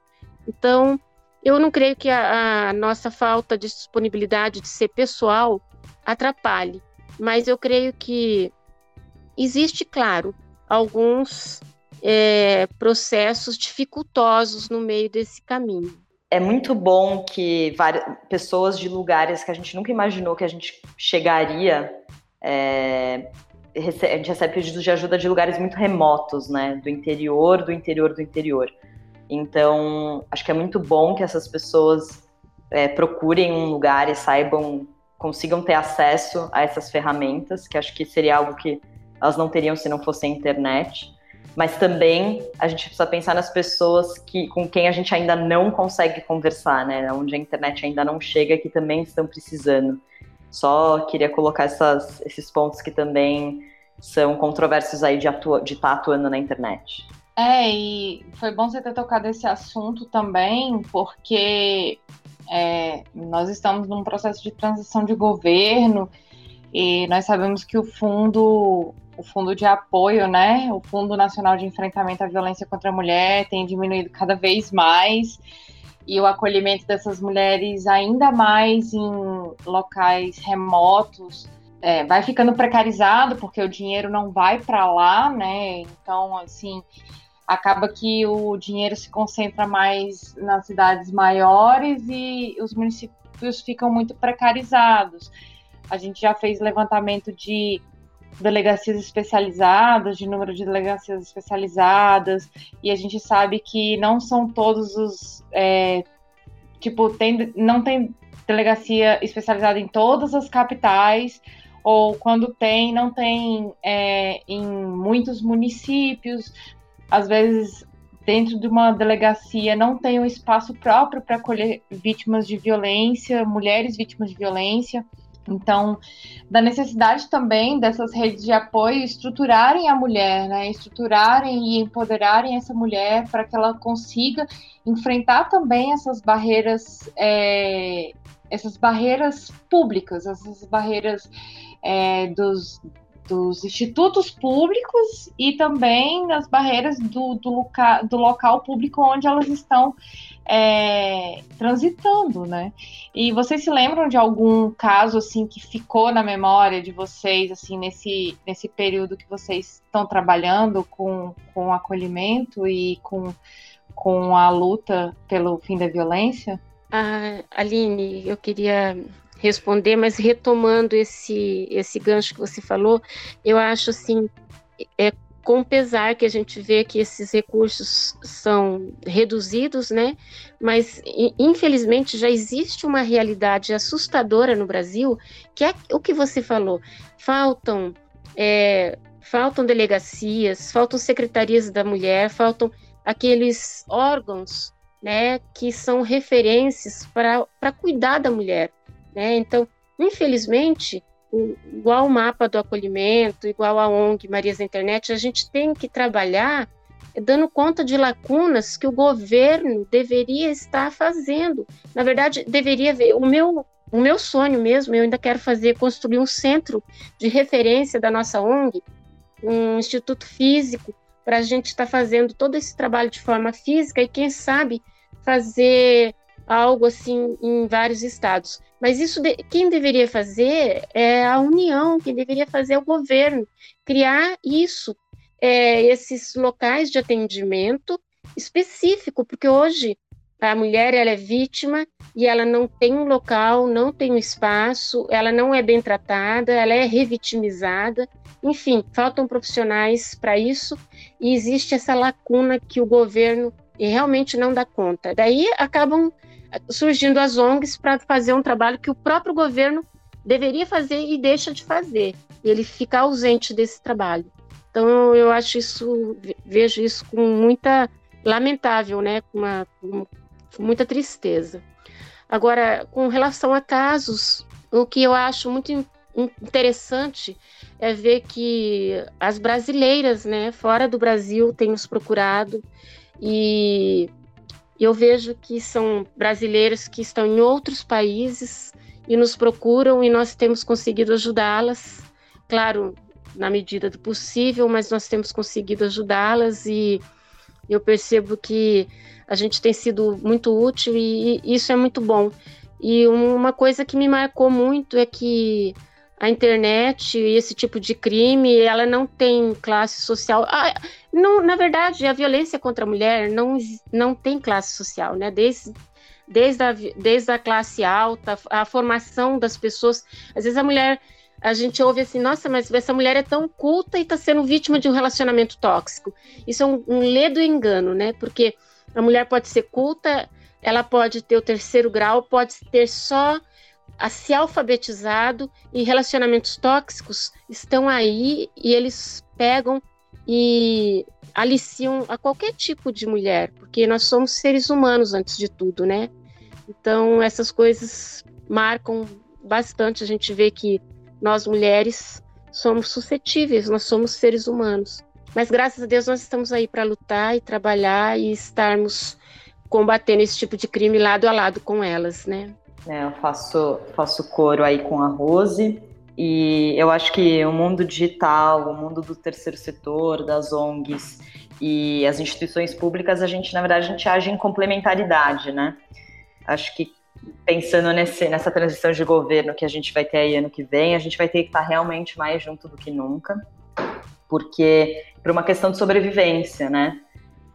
Então, eu não creio que a, a nossa falta de disponibilidade de ser pessoal atrapalhe, mas eu creio que existe, claro, alguns é, processos dificultosos no meio desse caminho. É muito bom que várias pessoas de lugares que a gente nunca imaginou que a gente chegaria, é, a gente recebe pedidos de ajuda de lugares muito remotos, né? Do interior, do interior, do interior. Então, acho que é muito bom que essas pessoas é, procurem um lugar e saibam, consigam ter acesso a essas ferramentas, que acho que seria algo que elas não teriam se não fosse a internet. Mas também a gente precisa pensar nas pessoas que, com quem a gente ainda não consegue conversar, né? Onde a internet ainda não chega, que também estão precisando. Só queria colocar essas, esses pontos que também são controversos aí de estar de tá atuando na internet. É, e foi bom você ter tocado esse assunto também, porque é, nós estamos num processo de transição de governo e nós sabemos que o fundo, o fundo de apoio, né, o Fundo Nacional de Enfrentamento à Violência contra a Mulher tem diminuído cada vez mais e o acolhimento dessas mulheres ainda mais em locais remotos é, vai ficando precarizado porque o dinheiro não vai para lá, né? Então, assim, acaba que o dinheiro se concentra mais nas cidades maiores e os municípios ficam muito precarizados. A gente já fez levantamento de delegacias especializadas, de número de delegacias especializadas, e a gente sabe que não são todos os. É, tipo, tem, não tem delegacia especializada em todas as capitais, ou quando tem, não tem é, em muitos municípios. Às vezes, dentro de uma delegacia, não tem um espaço próprio para acolher vítimas de violência, mulheres vítimas de violência. Então, da necessidade também dessas redes de apoio estruturarem a mulher, né? Estruturarem e empoderarem essa mulher para que ela consiga enfrentar também essas barreiras, é, essas barreiras públicas, essas barreiras é, dos, dos institutos públicos e também das barreiras do, do, loca, do local público onde elas estão é, transitando, né? E vocês se lembram de algum caso assim que ficou na memória de vocês assim nesse nesse período que vocês estão trabalhando com, com acolhimento e com, com a luta pelo fim da violência? Ah, Aline, eu queria responder, mas retomando esse esse gancho que você falou, eu acho assim é com pesar que a gente vê que esses recursos são reduzidos, né? Mas infelizmente já existe uma realidade assustadora no Brasil, que é o que você falou. Faltam é, faltam delegacias, faltam secretarias da mulher, faltam aqueles órgãos, né, que são referências para cuidar da mulher, né? Então, infelizmente, igual o mapa do acolhimento, igual a ONG Marias da Internet, a gente tem que trabalhar dando conta de lacunas que o governo deveria estar fazendo. Na verdade, deveria ver. O meu, o meu sonho mesmo, eu ainda quero fazer, construir um centro de referência da nossa ONG, um instituto físico, para a gente estar tá fazendo todo esse trabalho de forma física e, quem sabe, fazer algo assim em vários estados. Mas isso de, quem deveria fazer é a União, quem deveria fazer é o governo, criar isso, é, esses locais de atendimento específico, porque hoje a mulher ela é vítima e ela não tem um local, não tem um espaço, ela não é bem tratada, ela é revitimizada, enfim, faltam profissionais para isso e existe essa lacuna que o governo realmente não dá conta. Daí acabam surgindo as ONGs para fazer um trabalho que o próprio governo deveria fazer e deixa de fazer. E ele fica ausente desse trabalho. Então eu acho isso, vejo isso com muita lamentável, né, com, uma, com muita tristeza. Agora, com relação a casos, o que eu acho muito interessante é ver que as brasileiras, né, fora do Brasil, têm nos procurado e eu vejo que são brasileiros que estão em outros países e nos procuram e nós temos conseguido ajudá-las, claro, na medida do possível, mas nós temos conseguido ajudá-las e eu percebo que a gente tem sido muito útil e, e isso é muito bom. E uma coisa que me marcou muito é que a internet e esse tipo de crime, ela não tem classe social. Ah, não, na verdade, a violência contra a mulher não, não tem classe social, né? Desde, desde, a, desde a classe alta, a formação das pessoas. Às vezes a mulher, a gente ouve assim, nossa, mas essa mulher é tão culta e está sendo vítima de um relacionamento tóxico. Isso é um, um ledo engano, né? Porque a mulher pode ser culta, ela pode ter o terceiro grau, pode ter só a se alfabetizado e relacionamentos tóxicos estão aí e eles pegam e aliciam a qualquer tipo de mulher, porque nós somos seres humanos antes de tudo, né? Então essas coisas marcam bastante. A gente vê que nós mulheres somos suscetíveis, nós somos seres humanos. Mas graças a Deus nós estamos aí para lutar e trabalhar e estarmos combatendo esse tipo de crime lado a lado com elas, né? É, eu faço, faço coro aí com a Rose. E eu acho que o mundo digital, o mundo do terceiro setor, das ONGs e as instituições públicas, a gente, na verdade, a gente age em complementaridade, né? Acho que pensando nesse, nessa transição de governo que a gente vai ter aí ano que vem, a gente vai ter que estar realmente mais junto do que nunca, porque por uma questão de sobrevivência, né?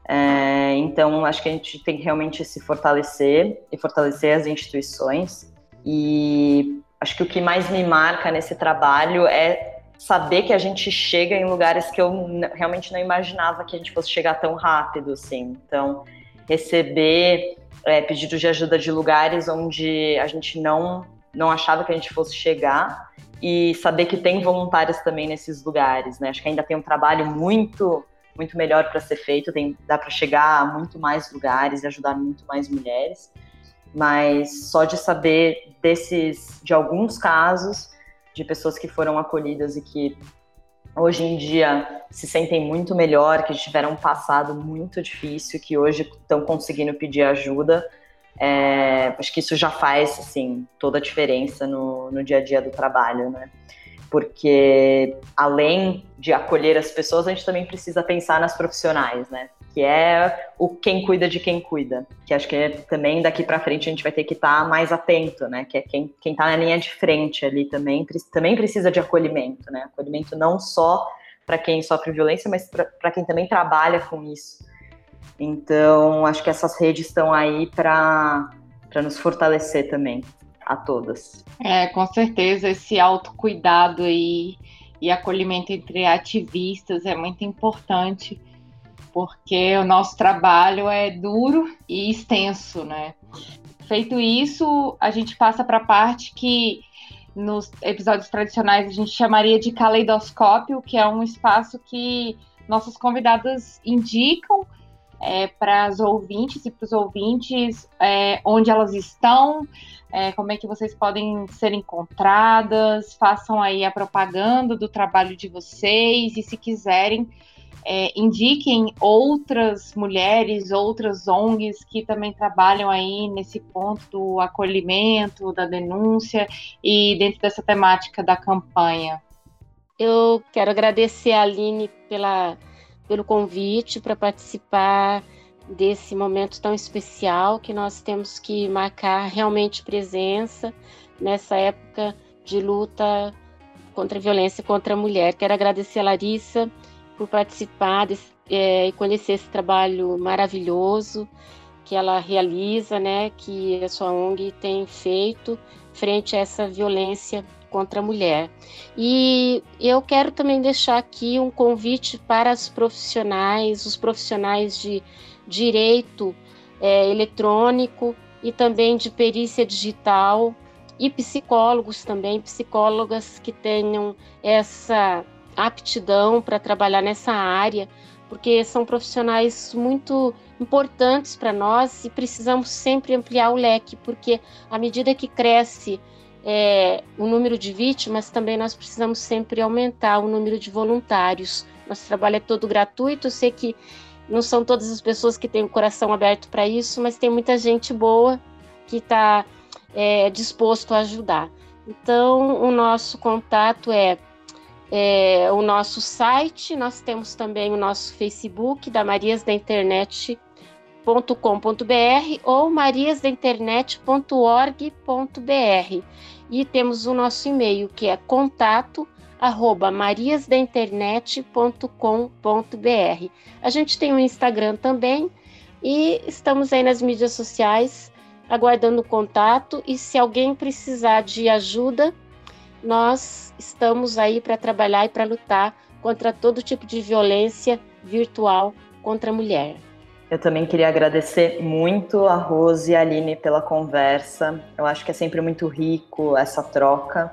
É, então, acho que a gente tem que realmente se fortalecer e fortalecer as instituições. E acho que o que mais me marca nesse trabalho é saber que a gente chega em lugares que eu realmente não imaginava que a gente fosse chegar tão rápido, assim. Então, receber é, pedidos de ajuda de lugares onde a gente não não achava que a gente fosse chegar e saber que tem voluntárias também nesses lugares, né? Acho que ainda tem um trabalho muito muito melhor para ser feito, tem, dá para chegar a muito mais lugares e ajudar muito mais mulheres, mas só de saber desses, de alguns casos de pessoas que foram acolhidas e que hoje em dia se sentem muito melhor, que tiveram um passado muito difícil, que hoje estão conseguindo pedir ajuda, é, acho que isso já faz assim toda a diferença no, no dia a dia do trabalho, né? Porque além de acolher as pessoas, a gente também precisa pensar nas profissionais, né? Que é o quem cuida de quem cuida. Que acho que também daqui para frente a gente vai ter que estar tá mais atento, né? Que é quem quem está na linha de frente ali também também precisa de acolhimento, né? Acolhimento não só para quem sofre violência, mas para quem também trabalha com isso. Então, acho que essas redes estão aí para nos fortalecer também, a todas. É, com certeza, esse autocuidado e, e acolhimento entre ativistas é muito importante, porque o nosso trabalho é duro e extenso, né? Feito isso, a gente passa para a parte que nos episódios tradicionais a gente chamaria de caleidoscópio, que é um espaço que nossas convidadas indicam é, para as ouvintes e para os ouvintes é, onde elas estão, é, como é que vocês podem ser encontradas, façam aí a propaganda do trabalho de vocês e se quiserem é, indiquem outras mulheres, outras ONGs que também trabalham aí nesse ponto do acolhimento, da denúncia e dentro dessa temática da campanha. Eu quero agradecer a Aline pela pelo convite para participar desse momento tão especial que nós temos que marcar realmente presença nessa época de luta contra a violência contra a mulher. Quero agradecer a Larissa por participar desse, é, e conhecer esse trabalho maravilhoso que ela realiza, né, que a sua ONG tem feito frente a essa violência contra a mulher. E eu quero também deixar aqui um convite para os profissionais, os profissionais de direito é, eletrônico e também de perícia digital e psicólogos também, psicólogas que tenham essa aptidão para trabalhar nessa área, porque são profissionais muito importantes para nós e precisamos sempre ampliar o leque, porque à medida que cresce é, o número de vítimas, também nós precisamos sempre aumentar o número de voluntários. Nosso trabalho é todo gratuito, eu sei que não são todas as pessoas que têm o coração aberto para isso, mas tem muita gente boa que está é, disposto a ajudar. Então, o nosso contato é, é, o nosso site, nós temos também o nosso Facebook da Marias da Internet mariasdainternet.com.br ou mariasdainternet.org.br. E temos o nosso e-mail que é contato arroba mariasdainternet.com.br. A gente tem um Instagram também e estamos aí nas mídias sociais aguardando contato e se alguém precisar de ajuda, nós estamos aí para trabalhar e para lutar contra todo tipo de violência virtual contra a mulher. Eu também queria agradecer muito a Rose e a Aline pela conversa. Eu acho que é sempre muito rico essa troca.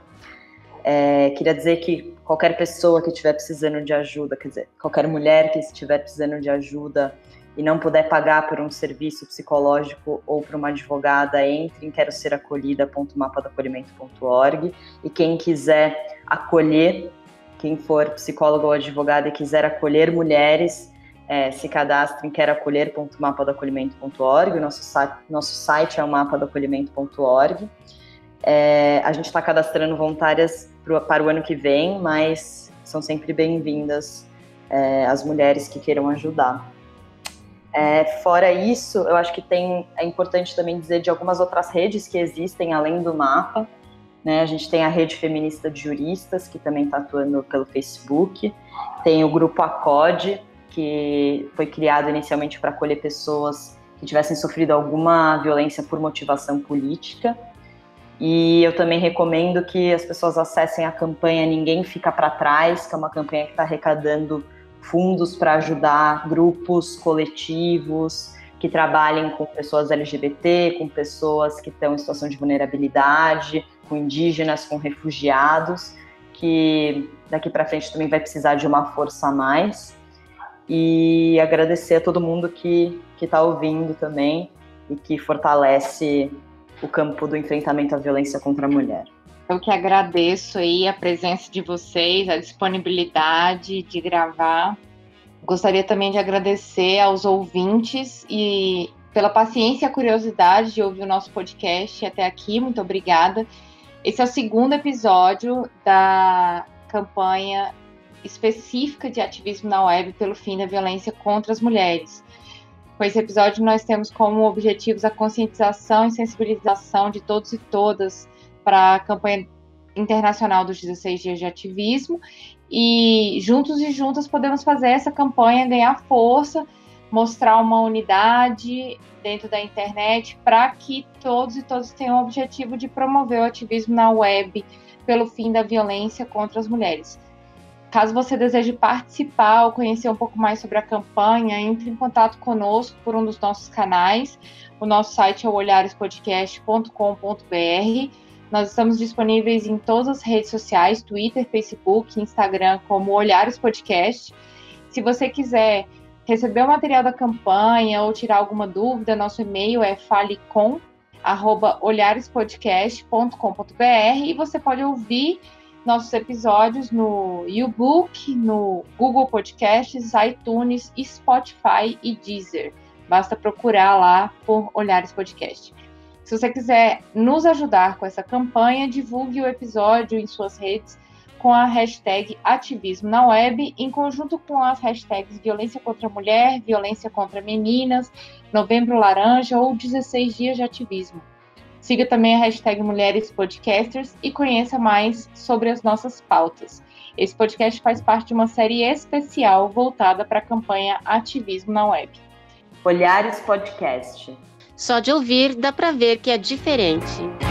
É, queria dizer que qualquer pessoa que estiver precisando de ajuda, quer dizer, qualquer mulher que estiver precisando de ajuda e não puder pagar por um serviço psicológico ou por uma advogada, entre em quero ser acolhida.mapadaacolhimento.org e quem quiser acolher, quem for psicólogo ou advogada e quiser acolher mulheres, é, se cadastre em queroacolher.mapadoacolhimento.org, o nosso, nosso site é o mapadoacolhimento.org. É, a gente está cadastrando voluntárias pro, para o ano que vem, mas são sempre bem-vindas é, as mulheres que queiram ajudar. É, fora isso, eu acho que tem, é importante também dizer de algumas outras redes que existem além do mapa. Né? A gente tem a rede feminista de juristas, que também está atuando pelo Facebook, tem o grupo ACODE, que foi criado inicialmente para acolher pessoas que tivessem sofrido alguma violência por motivação política. E eu também recomendo que as pessoas acessem a campanha Ninguém Fica para Trás, que é uma campanha que está arrecadando fundos para ajudar grupos, coletivos que trabalhem com pessoas LGBT, com pessoas que estão em situação de vulnerabilidade, com indígenas, com refugiados, que daqui para frente também vai precisar de uma força a mais. E agradecer a todo mundo que está ouvindo também e que fortalece o campo do enfrentamento à violência contra a mulher. Eu que agradeço aí a presença de vocês, a disponibilidade de gravar. Gostaria também de agradecer aos ouvintes e pela paciência e a curiosidade de ouvir o nosso podcast até aqui. Muito obrigada. Esse é o segundo episódio da campanha específica de ativismo na web pelo fim da violência contra as mulheres. Com esse episódio, nós temos como objetivos a conscientização e sensibilização de todos e todas para a campanha internacional dos 16 dias de ativismo. E juntos e juntas podemos fazer essa campanha ganhar força, mostrar uma unidade dentro da internet para que todos e todas tenham o objetivo de promover o ativismo na web pelo fim da violência contra as mulheres. Caso você deseje participar ou conhecer um pouco mais sobre a campanha, entre em contato conosco por um dos nossos canais. O nosso site é o olharespodcast.com.br. Nós estamos disponíveis em todas as redes sociais, Twitter, Facebook, Instagram, como Olhares Podcast. Se você quiser receber o material da campanha ou tirar alguma dúvida, nosso e-mail é falecom@olharespodcast.com.br e você pode ouvir nossos episódios no YouBook, no Google Podcasts, iTunes, Spotify e Deezer. Basta procurar lá por Olhares Podcast. Se você quiser nos ajudar com essa campanha, divulgue o episódio em suas redes com a hashtag ativismo na web, em conjunto com as hashtags violência contra a mulher, violência contra meninas, novembro laranja ou 16 dias de ativismo. Siga também a hashtag Mulheres Podcasters e conheça mais sobre as nossas pautas. Esse podcast faz parte de uma série especial voltada para a campanha Ativismo na Web. Olhares Podcast. Só de ouvir dá para ver que é diferente.